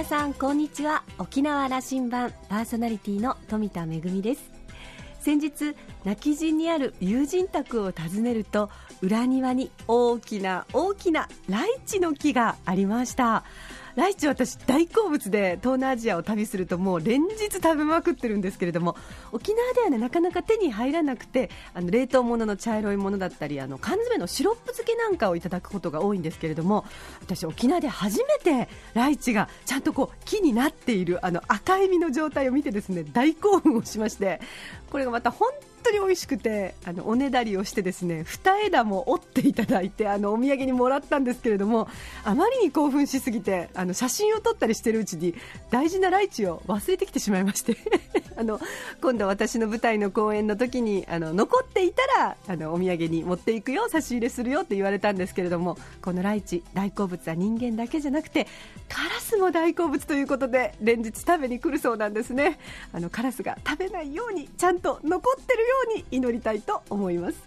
皆さんこんにちは。沖縄羅針盤パーソナリティの富田恵です。先日泣き陣にある友人宅を訪ねると裏庭に大きな大きなライチの木がありました。ライチ私大好物で東南アジアを旅するともう連日食べまくってるんですけれども沖縄ではねなかなか手に入らなくてあの冷凍物の茶色いものだったりあの缶詰のシロップ漬けなんかをいただくことが多いんですけれども私沖縄で初めてライチがちゃんとこう木になっているあの赤い実の状態を見てですね大興奮をしましてこれがまた本当に美味しくてあのおねだりをしてですね二枝も折っていただいてあのお土産にもらったんですけれどもあまりに興奮しすぎてあの写真を撮ったりしているうちに大事なライチを忘れてきてしまいまして あの今度私の舞台の公演の時にあの残っていたらあのお土産に持っていくよ差し入れするよって言われたんですけれどもこのライチ大好物は人間だけじゃなくてカラスも大好物ということで連日食べに来るそうなんですね。あのカラスが食べないようにちゃんと残ってるように祈りたいと思います。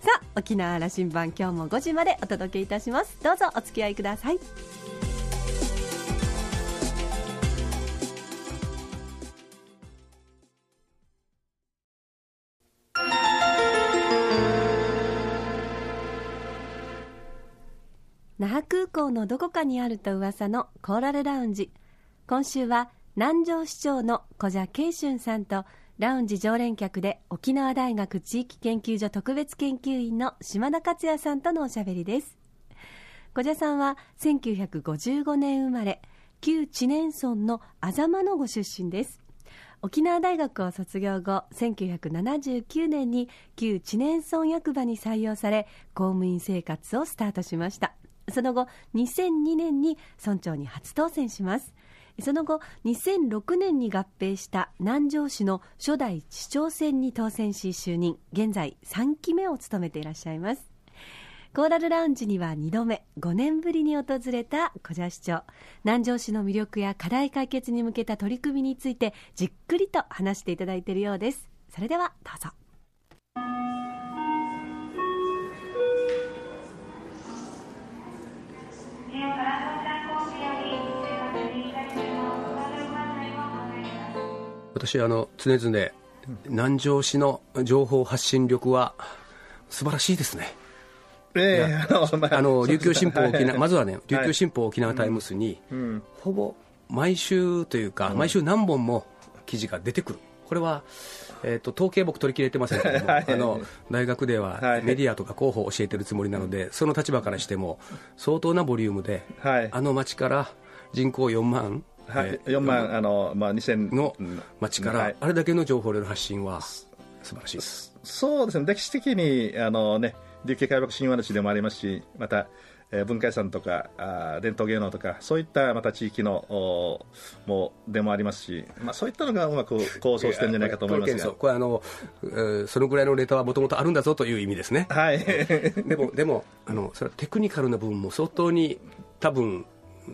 さあ沖縄羅針盤今日も5時までお届けいたします。どうぞお付き合いください。那覇空港のどこかにあると噂のコーラルラウンジ。今週は南城市長の小謝慶春さんとラウンジ常連客で沖縄大学地域研究所特別研究員の島田克也さんとのおしゃべりです。小謝さんは1955年生まれ旧知念村のあざまのご出身です。沖縄大学を卒業後1979年に旧知念村役場に採用され公務員生活をスタートしました。その後2002年に村長に初当選します。その後2006年に合併した南城市の初代市長選に当選し就任。現在3期目を務めていらっしゃいます。コーラルラウンジには2度目。5年ぶりに訪れた小謝市長。南城市の魅力や課題解決に向けた取り組みについてじっくりと話していただいているようです。それではどうぞ。私あの常々南城市の情報発信力は素晴らしいですね。ええあの琉球新報沖縄、まずはね、琉球新報沖縄タイムスに、ほぼ毎週というか、毎週何本も記事が出てくる、これは、えーと、統計僕取り切れてませんけども、あの大学ではメディアとか広報を教えてるつもりなので、その立場からしても相当なボリュームで、あの町から人口4万はい、4万あの、まあ、2000の町から、あれだけの情報量の発信は素晴らしいそうですね、歴史的にあの、ね、琉球海幕神話の地でもありますし、また、えー、文化遺産とかあ伝統芸能とか、そういったまた地域のおもでもありますし、まあ、そういったのがうまく構想してるんじゃないかと思いますが。これあの、えー、そのぐらいのネタはもともとあるんだぞという意味ですね。はい、でも、でもあのそれはテクニカルな部分も相当に多分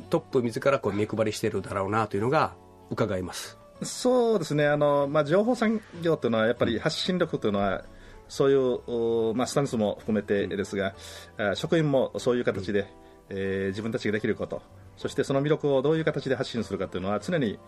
トップ自らこう目配りしてるだろうなというのが伺います。そうですね。あの、まあ、情報産業というのはやっぱり発信力というのは、そういう、まあ、スタンスも含めてですが、うん、職員もそういう形で、えー、自分たちができることそしてその魅力をどういう形で発信するかというのは常に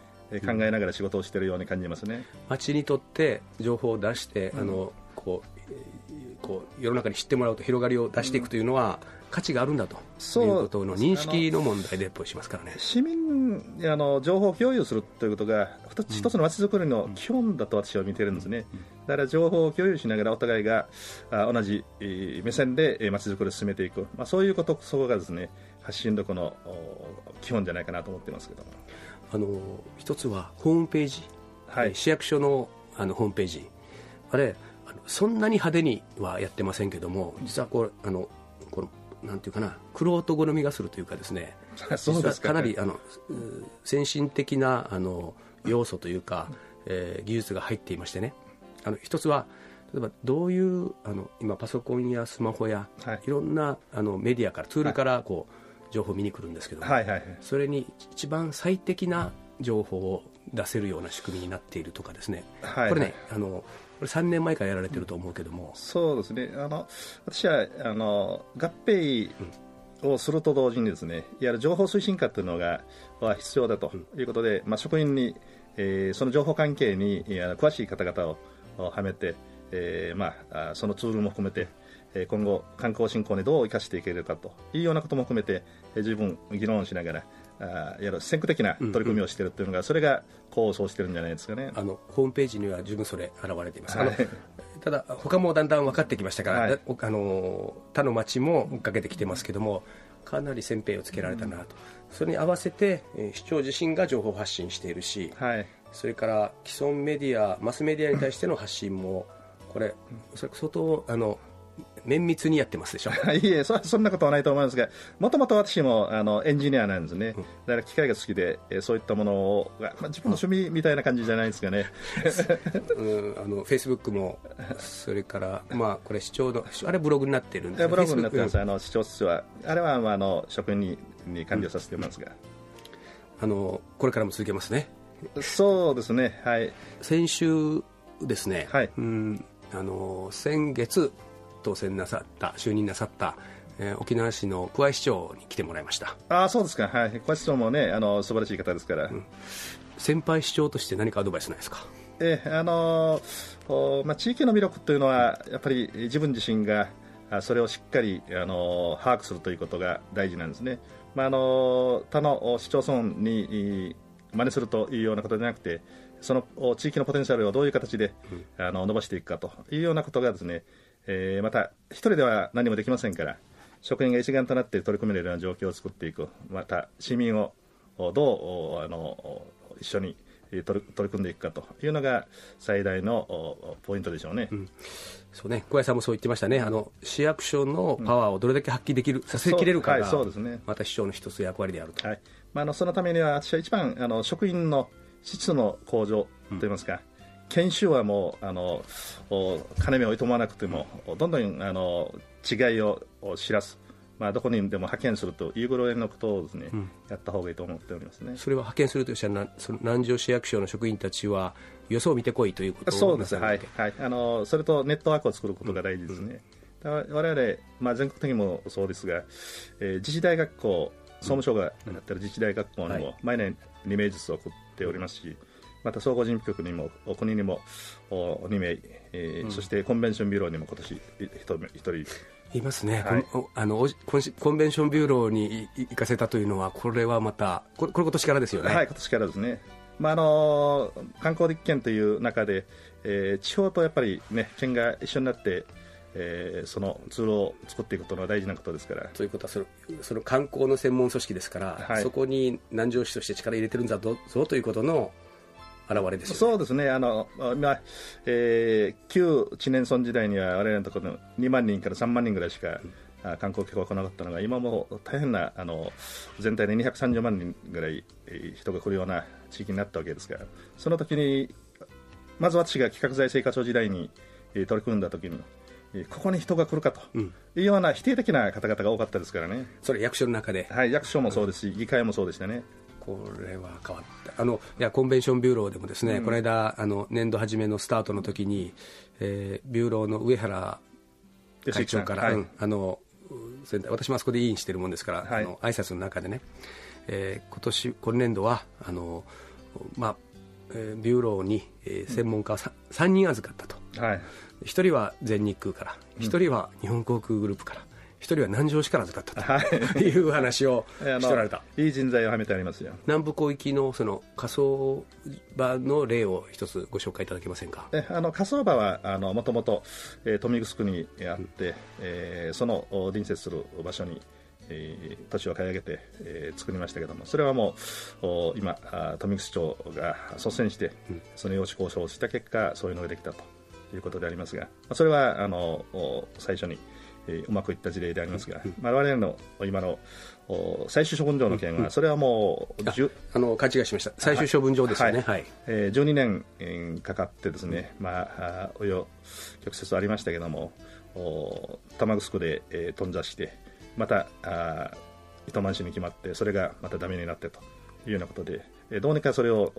考えながら仕事をしているように感じますね。町にとって情報を出して、うん、あのこうこう世の中に知ってもらうと広がりを出していくというのは、うん価値があるんだということの認識の問題でしますからね。市民あの情報共有するということが一つの街づくりの基本だと私は見てるんですね、だから情報を共有しながらお互いが同じ目線で街づくりを進めていく、まあ、そういうことそこがですね発信力の基本じゃないかなと思ってますけどあの一つはホームページ、はい、市役所のあのホームページ。あれそんなに派手にはやってませんけども実はこれあのなんていうかな、くろ好みがするというかですね、そうですか。なりあの先進的なあの要素というか、えー、技術が入っていましてね、あの一つは、例えばどういうあの今、パソコンやスマホや、はい、いろんなあのメディアから、ツールからこう、はい、情報を見に来るんですけど、はいはいはい、それに一番最適な情報を出せるような仕組みになっているとかですね、はいはい、これねあのこれ3年前からやられてると思うけども、そうですね。あの私はあの合併をすると同時にですねいわゆる情報推進課というのがは必要だということで、まあ、職員に、えー、その情報関係に詳しい方々をはめて、えーまあ、そのツールも含めて今後、観光振興にどう生かしていけるかというようなことも含めて十分議論しながらあやる先駆的な取り組みをしているというのが、うんうん、それが功を奏してるんじゃないですかね。あのホームページには十分それ現れています、はい、ただ他もだんだん分かってきましたから、はい、あの他の町も追っかけてきてますけどもかなり先兵をつけられたなと、それに合わせて、えー、市長自身が情報発信しているし、はい、それから既存メディアマスメディアに対しての発信もこれおそらく相当あの綿密にやってますでしょ。いえそ、そんなことはないと思いますが、もともと私もあのエンジニアなんですね、だから機械が好きで、えそういったものを、まあ、自分の趣味みたいな感じじゃないですかね。うん、あのフェイスブックも、それから、まあ、これ、市長の、あれ、ブログになってるんですブログになってます、あの市長室は、あれは、まあ、あの職員にに管理をさせてますが、うん、あの、これからも続けますね。そうですね、はい、先週ですね、はい、うんあの先月当選なさった就任なさった、えー、沖縄市の桑井市長に来てもらいましたあそうですか、はい、桑井市長もねあの素晴らしい方ですから、うん、先輩市長として何かアドバイスないですかえあのまあ、地域の魅力というのはやっぱり自分自身がそれをしっかりあの把握するということが大事なんですね、まあ、あの他の市町村に真似するというようなことじゃなくてその地域のポテンシャルをどういう形で、あの伸ばしていくかというようなことがですねえー、また一人では何もできませんから職員が一丸となって取り組めるような状況を作っていくまた市民をどうあの一緒に取り取り組んでいくかというのが最大のポイントでしょうね。うん、そうね。小谷さんもそう言ってましたね、あの市役所のパワーをどれだけ発揮できる、うん、させきれるかが、そうですね、また市長の一つ役割であると、はい。まあ、あのそのためには、私は一番あの職員の質の向上といいますか、研修はもうあの金目をいとまなくてもどんどんあの違いを知らす、まあ、どこにでも派遣するというぐらいのことをですね、うん、やった方がいいと思っておりますね。それは派遣するとしたらその南城市役所の職員たちはよそを見てこいということそうです。はい、はい、あのそれとネットワークを作ることが大事ですね、うん、我々、まあ、全国的にもそうですが、えー、自治大学校総務省がやってる自治大学校にも毎年2名ずつ送っておりますし、うんまた総合事務局にも国にも2名、えー、うん、そしてコンベンションビューローにも今年1人いますね、はい、あのコンベンションビューローに行かせたというのは、これはまた、これこれ今年からですよね。はい、今年からですね。まああの観光立県という中で、えー、地方とやっぱり、ね、県が一緒になって、えー、そのツールを作っていくというのは大事なことですから。ということはその、その観光の専門組織ですから、はい、そこに南城市として力入れてるんだぞということの現れです、ね、そうですね、あのまあえー、旧知念村時代には我々のところの2万人から3万人ぐらいしか、うん、観光客が来なかったのが、今も大変なあの全体で230万人ぐらい人が来るような地域になったわけですから、その時に、まず私が企画財政課長時代に取り組んだ時に、ここに人が来るかというような否定的な方々が多かったですからね、それ役所の中で、はい、役所もそうですし、議会もそうでしたね。これは変わった。あのいやコンベンションビューローでもですね、うん、この間あの年度初めのスタートの時に、えー、ビューローの上原会長から、はい、うん、あの私もあそこで委員してるもんですから、はい、あの挨拶の中でね、えー、今年今年度はあの、まあえー、ビューローに、えー、専門家を 3,、うん、3人預かったと、はい、1人は全日空から1人は日本航空グループから、一人は南城市からだったとい。う話をしてられた。いい人材をはめてありますよ。南部広域のその火葬場の例を一つご紹介いただけませんか？えあの火葬場はあのもともと、えー、豊見城にあって、うん、えー、その隣接する場所にえー、土地を買い上げて、えー、作りましたけどもそれはもう今富城町が率先して、うん、その用紙交渉をした結果そういうのができたということでありますがそれはあの最初にえー、うまくいった事例でありますが、まあ、我々の今の最終処分場の件は、それはもう、あの勘違いしました、最終処分場ですよね、はい。はい。えー、12年、えー、かかってですね、まあ、およ曲折ありましたけども、玉城で、えー、頓挫して、またあ糸満市に決まって、それがまたダメになってというようなことで、えー、どうにかそれを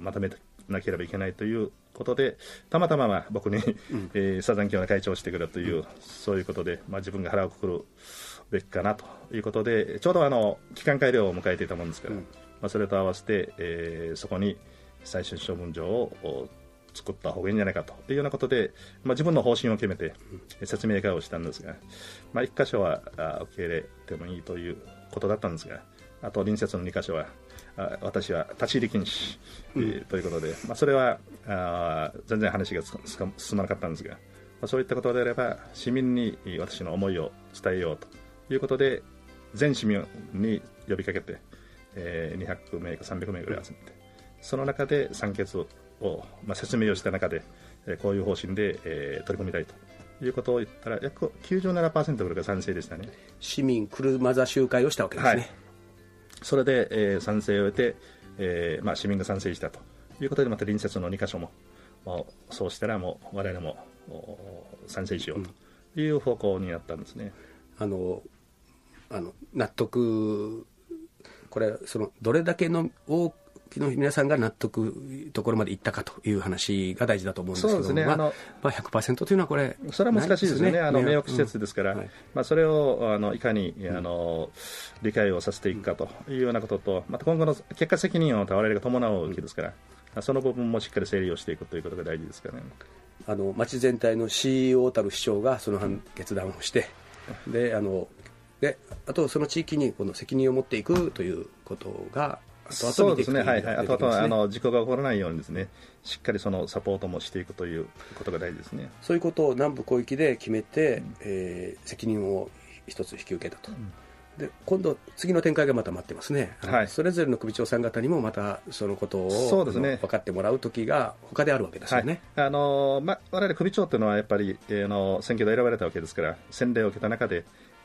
まとめてなければいけないということで、たまたままあ僕に、うん、えー、サザン教の会長をしてくれという、うん、そういうことで、まあ、自分が腹をくくるべきかなということで、ちょうどあの期間改良を迎えていたもんですから、うん、まあ、それと合わせて、えー、そこに最終処分場を作った方がいいんじゃないかというようなことで、まあ、自分の方針を決めて説明会をしたんですが、まあ、1箇所は受け入れてもいいということだったんですが、あと隣接の2箇所は、私は立ち入り禁止、うん、ということで、まあ、それはあ全然話が進まなかったんですが、まあ、そういったことであれば市民に私の思いを伝えようということで全市民に呼びかけて、えー、200名か300名ぐらい集めてその中で酸欠を、まあ、説明をした中で、えー、こういう方針で、えー、取り組みたいということを言ったら約97%ぐらいが賛成でしたね。市民車座集会をしたわけですね、はい、それで、えー、賛成を得て、えーまあ、市民が賛成したと。いうことでまた隣接の2か所ももうそうしたらもう我々も賛成しようと。いう方向になったんですね。あのあの納得これそのどれだけの多の皆さんが納得ところまでいったかという話が大事だと思うんですけどそうですね、まあまあ、100%というのはこれそれは難しいですね、ね。あの迷惑施設ですから、うん。はい、まあ、それをあのいかにあの、うん、理解をさせていくかというようなことと、また今後の結果責任を我々が伴うわけですから、うん、その部分もしっかり整理をしていくということが大事ですからね。あの町全体の CEO たる市長がその判決断をして、であのであとその地域にこの責任を持っていくということがそうですね、はいはい、あとあの事故が起こらないようにですね、しっかりそのサポートもしていくということが大事ですね。そういうことを南部広域で決めて、うん、えー、責任を一つ引き受けたと。うんで今度、次の展開がまた待ってますね、はい、それぞれの首長さん方にもまたそのことをそうです、ね、分かってもらう時が他であるわけですよね、はい、あのま、我々首長というのはやっぱり、えー、の選挙で選ばれたわけですから、洗礼を受けた中で、えー、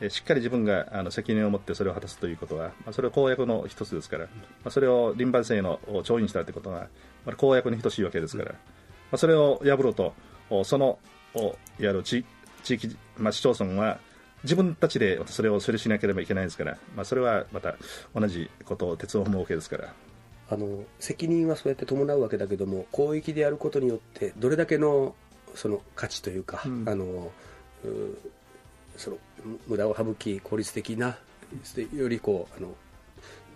しっかり自分があの責任を持ってそれを果たすということは、まあ、それは公約の一つですから、まあ、それを輪番制の調印したということは、まあ、公約に等しいわけですから、まあ、それを破ろうと、そのやる地地域、まあ、市町村は、自分たちでそれを処理しなければいけないですから、まあ、それはまた同じことを鉄を踏むわけですから。あの責任はそうやって伴うわけだけども広域でやることによってどれだけのその価値というか、うん、あのその無駄を省き効率的なよりこうあの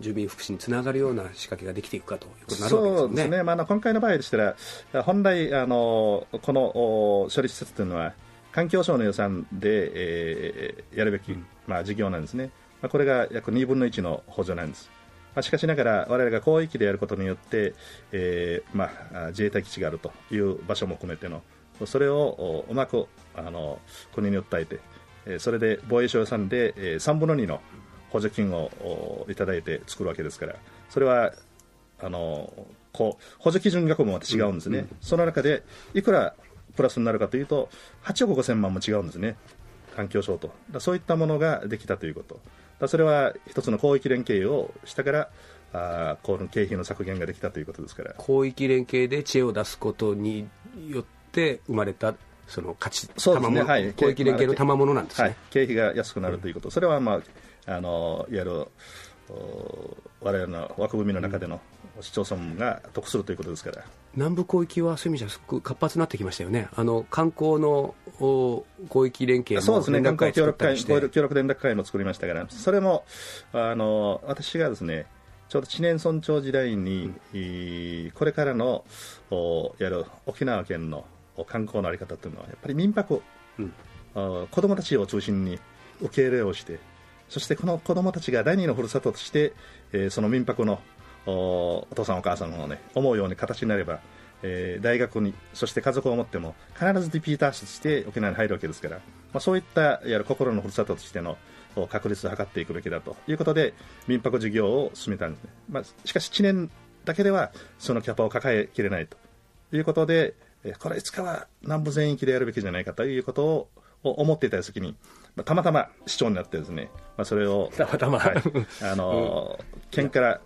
住民福祉につながるような仕掛けができていくかということになるわけですね。そうですね。まあ、今回の場合でしたら、本来、あの、この処理施設というのは、環境省の予算で、えー、やるべき、まあ、事業なんですね、まあ、これが約2分の1の補助なんです。まあ、しかしながら、我々が広域でやることによって、えーまあ、自衛隊基地があるという場所も含めての、それをうまくあの国に訴えて、えそれで防衛省予算で、えー、3分の2の補助金をいただいて作るわけですから、それはあのこう補助基準額もまた違うんですね、うんうん、その中でいくらプラスになるかというと8億5000万も違うんですね。環境省と。そういったものができたということ。だそれは一つの広域連携をしたからあこの経費の削減ができたということですから。広域連携で知恵を出すことによって生まれたその価値そうですね、はい、広域連携の賜物なんですね、はい、経費が安くなるということ、うん、それは、まあ、あのいわゆる我々の枠組みの中での市町村が得するということですから。南部広域はそういう意味じゃすごく活発になってきましたよね、あの観光の広域連携そうですね、観光協力会協力連絡会も作りましたから、それもあの私がですねちょうど知念村長時代に、うん、これからのやる沖縄県の観光の在り方というのは、やっぱり民泊、うん、子どもたちを中心に受け入れをして、そしてこの子どもたちが第二のふるさととして、えー、その民泊のお父さんお母さんの、ね、思うように形になれば、えー、大学にそして家族を持っても必ずリピーターとして沖縄に入るわけですから、まあ、そういったいわゆる心のふるさととしての確立を図っていくべきだということで民泊事業を進めたんですね、まあ、しかし知念だけではそのキャパを抱えきれないということでこれいつかは南部全域でやるべきじゃないかということを思っていた時に、まあ、たまたま市長になってですね、まあ、それをたまたま、はい、あの、県から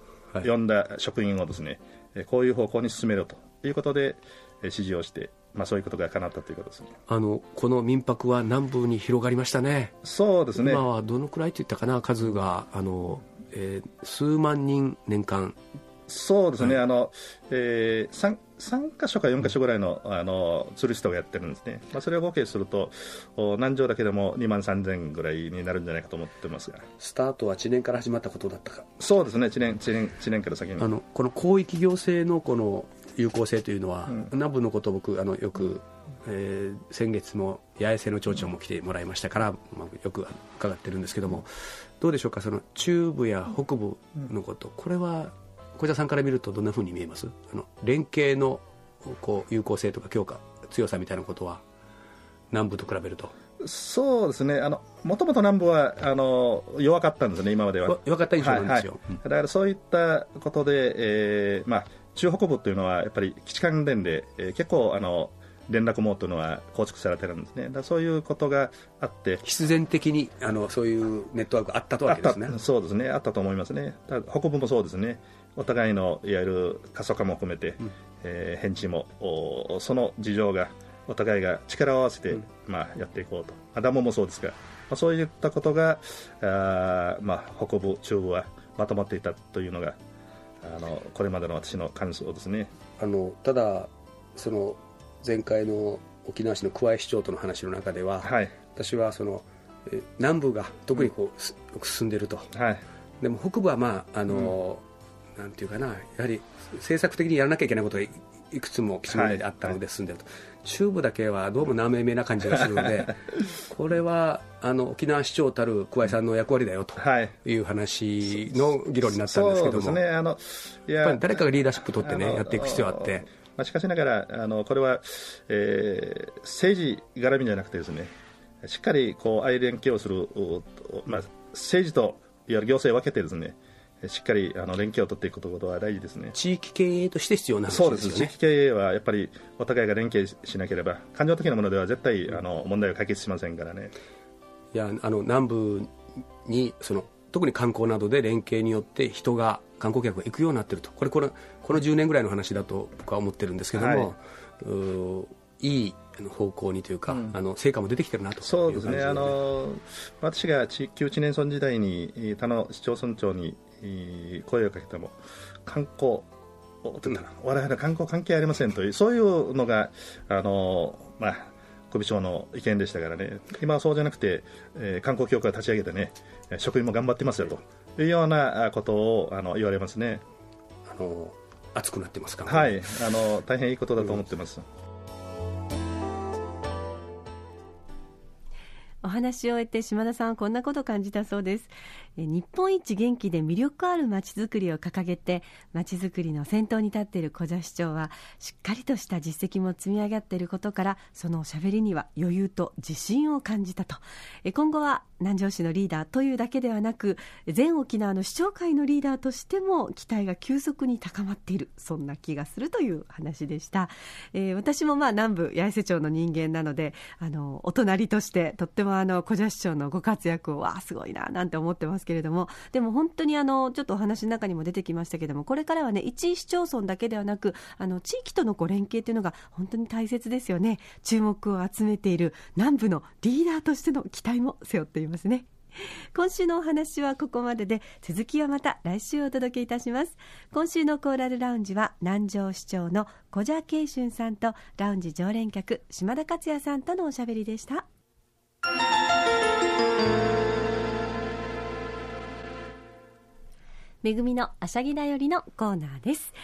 呼んだ職員をですね、こういう方向に進めろということで指示をして、まあ、そういうことが叶ったということです、ね、あのこの民泊は南部に広がりましたね、そうですね。今はどのくらいといったかな、数があの、えー、数万人年間そうですね、はい、あのえー、3, 3か所か4か所ぐらいのあのツーリストがやってるんですね、まあ、それを合計すると、南城だけでも2万3000ぐらいになるんじゃないかと思ってますが。スタートは知念から始まったことだったか。そうですね、知念知念知念から先に。あのこの広域行政のこの有効性というのは、うん、南部のことを僕あのよく、えー、先月も八重瀬の町長も来てもらいましたから、まあ、よく伺ってるんですけども、どうでしょうか、その中部や北部のこと、これは小田さんから見るとどんなふうに見えます？あの連携のこう有効性とか強化強さみたいなことは南部と比べると。そうですね、もともと南部はあの弱かったんですね、今までは。弱かった印象なんですよ、はいはい、だからそういったことで、えーまあ、中北部というのはやっぱり基地関連で、えー、結構あの連絡網というのは構築されてるんですね、だそういうことがあって。必然的にあのそういうネットワークがあったとわけですね。そうですね、あったと思いますね、北部もそうですね、お互いのいわゆる過疎化も含めて、うん、えー、返事もその事情がお互いが力を合わせて、うん、まあ、やっていこうと、アダモもそうですが、まあ、そういったことがあ、まあ、北部、中部はまとまっていたというのがあのこれまでの私の感想ですね。あのただその前回の沖縄市の桑江市長との話の中では、はい、私はその南部が特にこう、うん、進んでいると、はい、でも北部はまああの、うん、なんていうかなやはり政策的にやらなきゃいけないことがいくつも基礎問題であったので進んでいると、はい中部だけはどうも生めな感じがするのでこれはあの沖縄市長たる桑井さんの役割だよとい。う話の議論になったんですけども、ね、あのやっぱり誰かがリーダーシップ取ってねやっていく必要あって。まあ、しかしながらあのこれは、えー、政治絡みじゃなくてですねしっかりこう相連携をする、まあ、政治といわゆる行政を分けてですねしっかりあの連携を取っていくことは大事ですね。地域経営として必要な話ですよね。そうです。地域経営はやっぱりお互いが連携しなければ感情的なものでは絶対あの問題を解決しませんからね。いやあの南部にその特に観光などで連携によって人が観光客が行くようになっていると。これこのこの10年ぐらいの話だと僕は思ってるんですけども、はい、いい方向にというか、うん、あの成果も出てきてるなとそうですね、あの私が旧知念村時代に他の市町村長に声をかけても観光我々観光関係ありませんというそういうのがあの、まあ、首長の意見でしたからね。今はそうじゃなくて、えー、観光協会を立ち上げてね職員も頑張ってますよというようなことをあの言われますね。あの熱くなってますか、ね、はい。あの大変いいことだと思ってます、うんお話を終えて島田さんはこんなことを感じたそうです。日本一元気で魅力あるまちづくりを掲げてまちづくりの先頭に立っている小座市長はしっかりとした実績も積み上がっていることからそのおしゃべりには余裕と自信を感じたと。今後は南城市のリーダーというだけではなく全沖縄の市長会のリーダーとしても期待が急速に高まっているそんな気がするという話でした、えー、私もまあ南部八重瀬町の人間なのであのお隣としてとってもあの小社市長のご活躍をわあすごいななんて思ってますけれどもでも本当にあのちょっとお話の中にも出てきましたけれどもこれからはね一市町村だけではなくあの地域とのこう連携というのが本当に大切ですよね。注目を集めている南部のリーダーとしての期待も背負っています。ね。今週のお話はここまでで続きはまた来週お届けいたします。今週のコーラルラウンジは南城市長の小蛇慶春さんとラウンジ常連客島田克也さんとのおしゃべりでした。めぐみのあしゃぎだよりのコーナーです、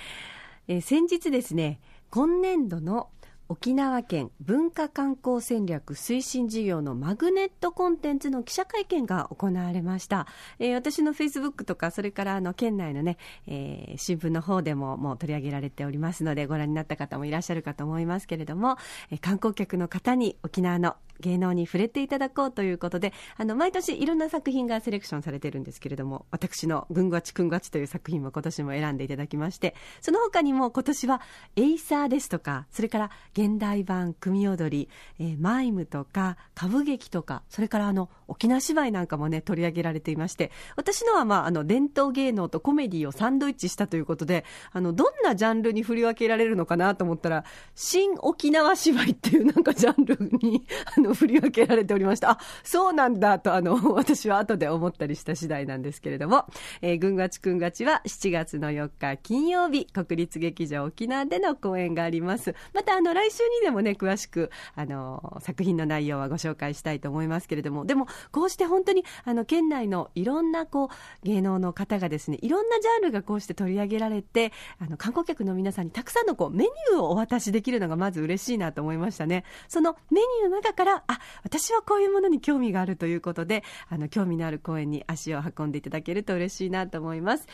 えー、先日ですね今年度の沖縄県文化観光戦略推進事業のマグネットコンテンツの記者会見が行われました、えー、私のフェイスブックとかそれからあの県内のね、えー、新聞の方でももう取り上げられておりますのでご覧になった方もいらっしゃるかと思いますけれども、えー、観光客の方に沖縄の芸能に触れていただこうということであの毎年いろんな作品がセレクションされてるんですけれども私の「ぐんぐわちくんぐわち」という作品も今年も選んでいただきましてその他にも今年はエイサーですとかそれから現代版組踊り、えー、マイムとか歌舞劇とかそれからあの沖縄芝居なんかもね取り上げられていまして私のは、まあ、あの伝統芸能とコメディをサンドイッチしたということであのどんなジャンルに振り分けられるのかなと思ったら新沖縄芝居っていうなんかジャンルにあのく振り分けられておりました。あ、そうなんだと、あの、私は後で思ったりした次第なんですけれども、えー、ぐんがちくんがちは7月の4日金曜日、国立劇場沖縄での公演があります。また、あの、来週にでもね、詳しく、あの、作品の内容はご紹介したいと思いますけれども、でも、こうして本当に、あの、県内のいろんな、こう、芸能の方がですね、いろんなジャンルがこうして取り上げられて、あの、観光客の皆さんにたくさんのこう、メニューをお渡しできるのがまず嬉しいなと思いましたね。そのメニューの中から、あ、私はこういうものに興味があるということで、あの、興味のある公園に足を運んでいただけると嬉しいなと思います。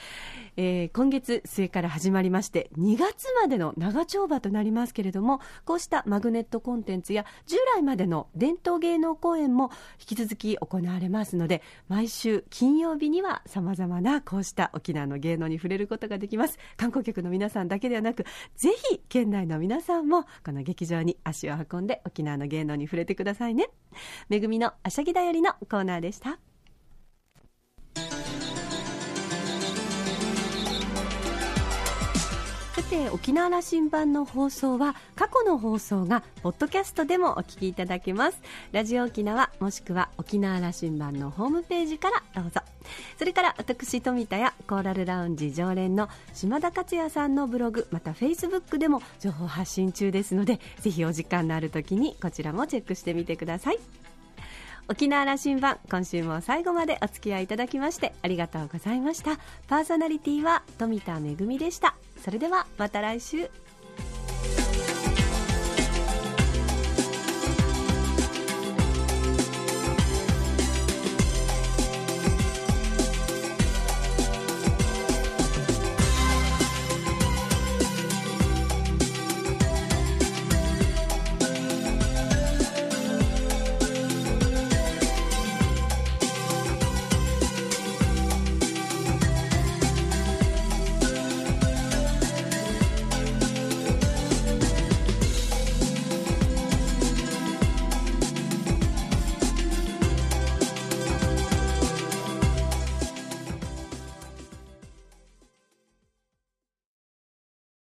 えー、今月末から始まりまして、2月までの長丁場となりますけれども、こうしたマグネットコンテンツや、従来までの伝統芸能公演も引き続き行われますので、毎週金曜日には様々なこうした沖縄の芸能に触れることができます。観光客の皆さんだけではなく、ぜひ県内の皆さんもこの劇場に足を運んで沖縄の芸能に触れてくださいね。めぐみのあしゃぎだよりのコーナーでした。さて沖縄羅針盤の放送は過去の放送がポッドキャストでもお聞きいただけますラジオ沖縄もしくは沖縄羅針盤のホームページからどうぞそれから私富田やコーラルラウンジ常連の島田克也さんのブログまたフェイスブックでも情報発信中ですのでぜひお時間のある時にこちらもチェックしてみてください。沖縄羅針盤今週も最後までお付き合いいただきましてありがとうございました。パーソナリティは富田恵でした。それではまた来週。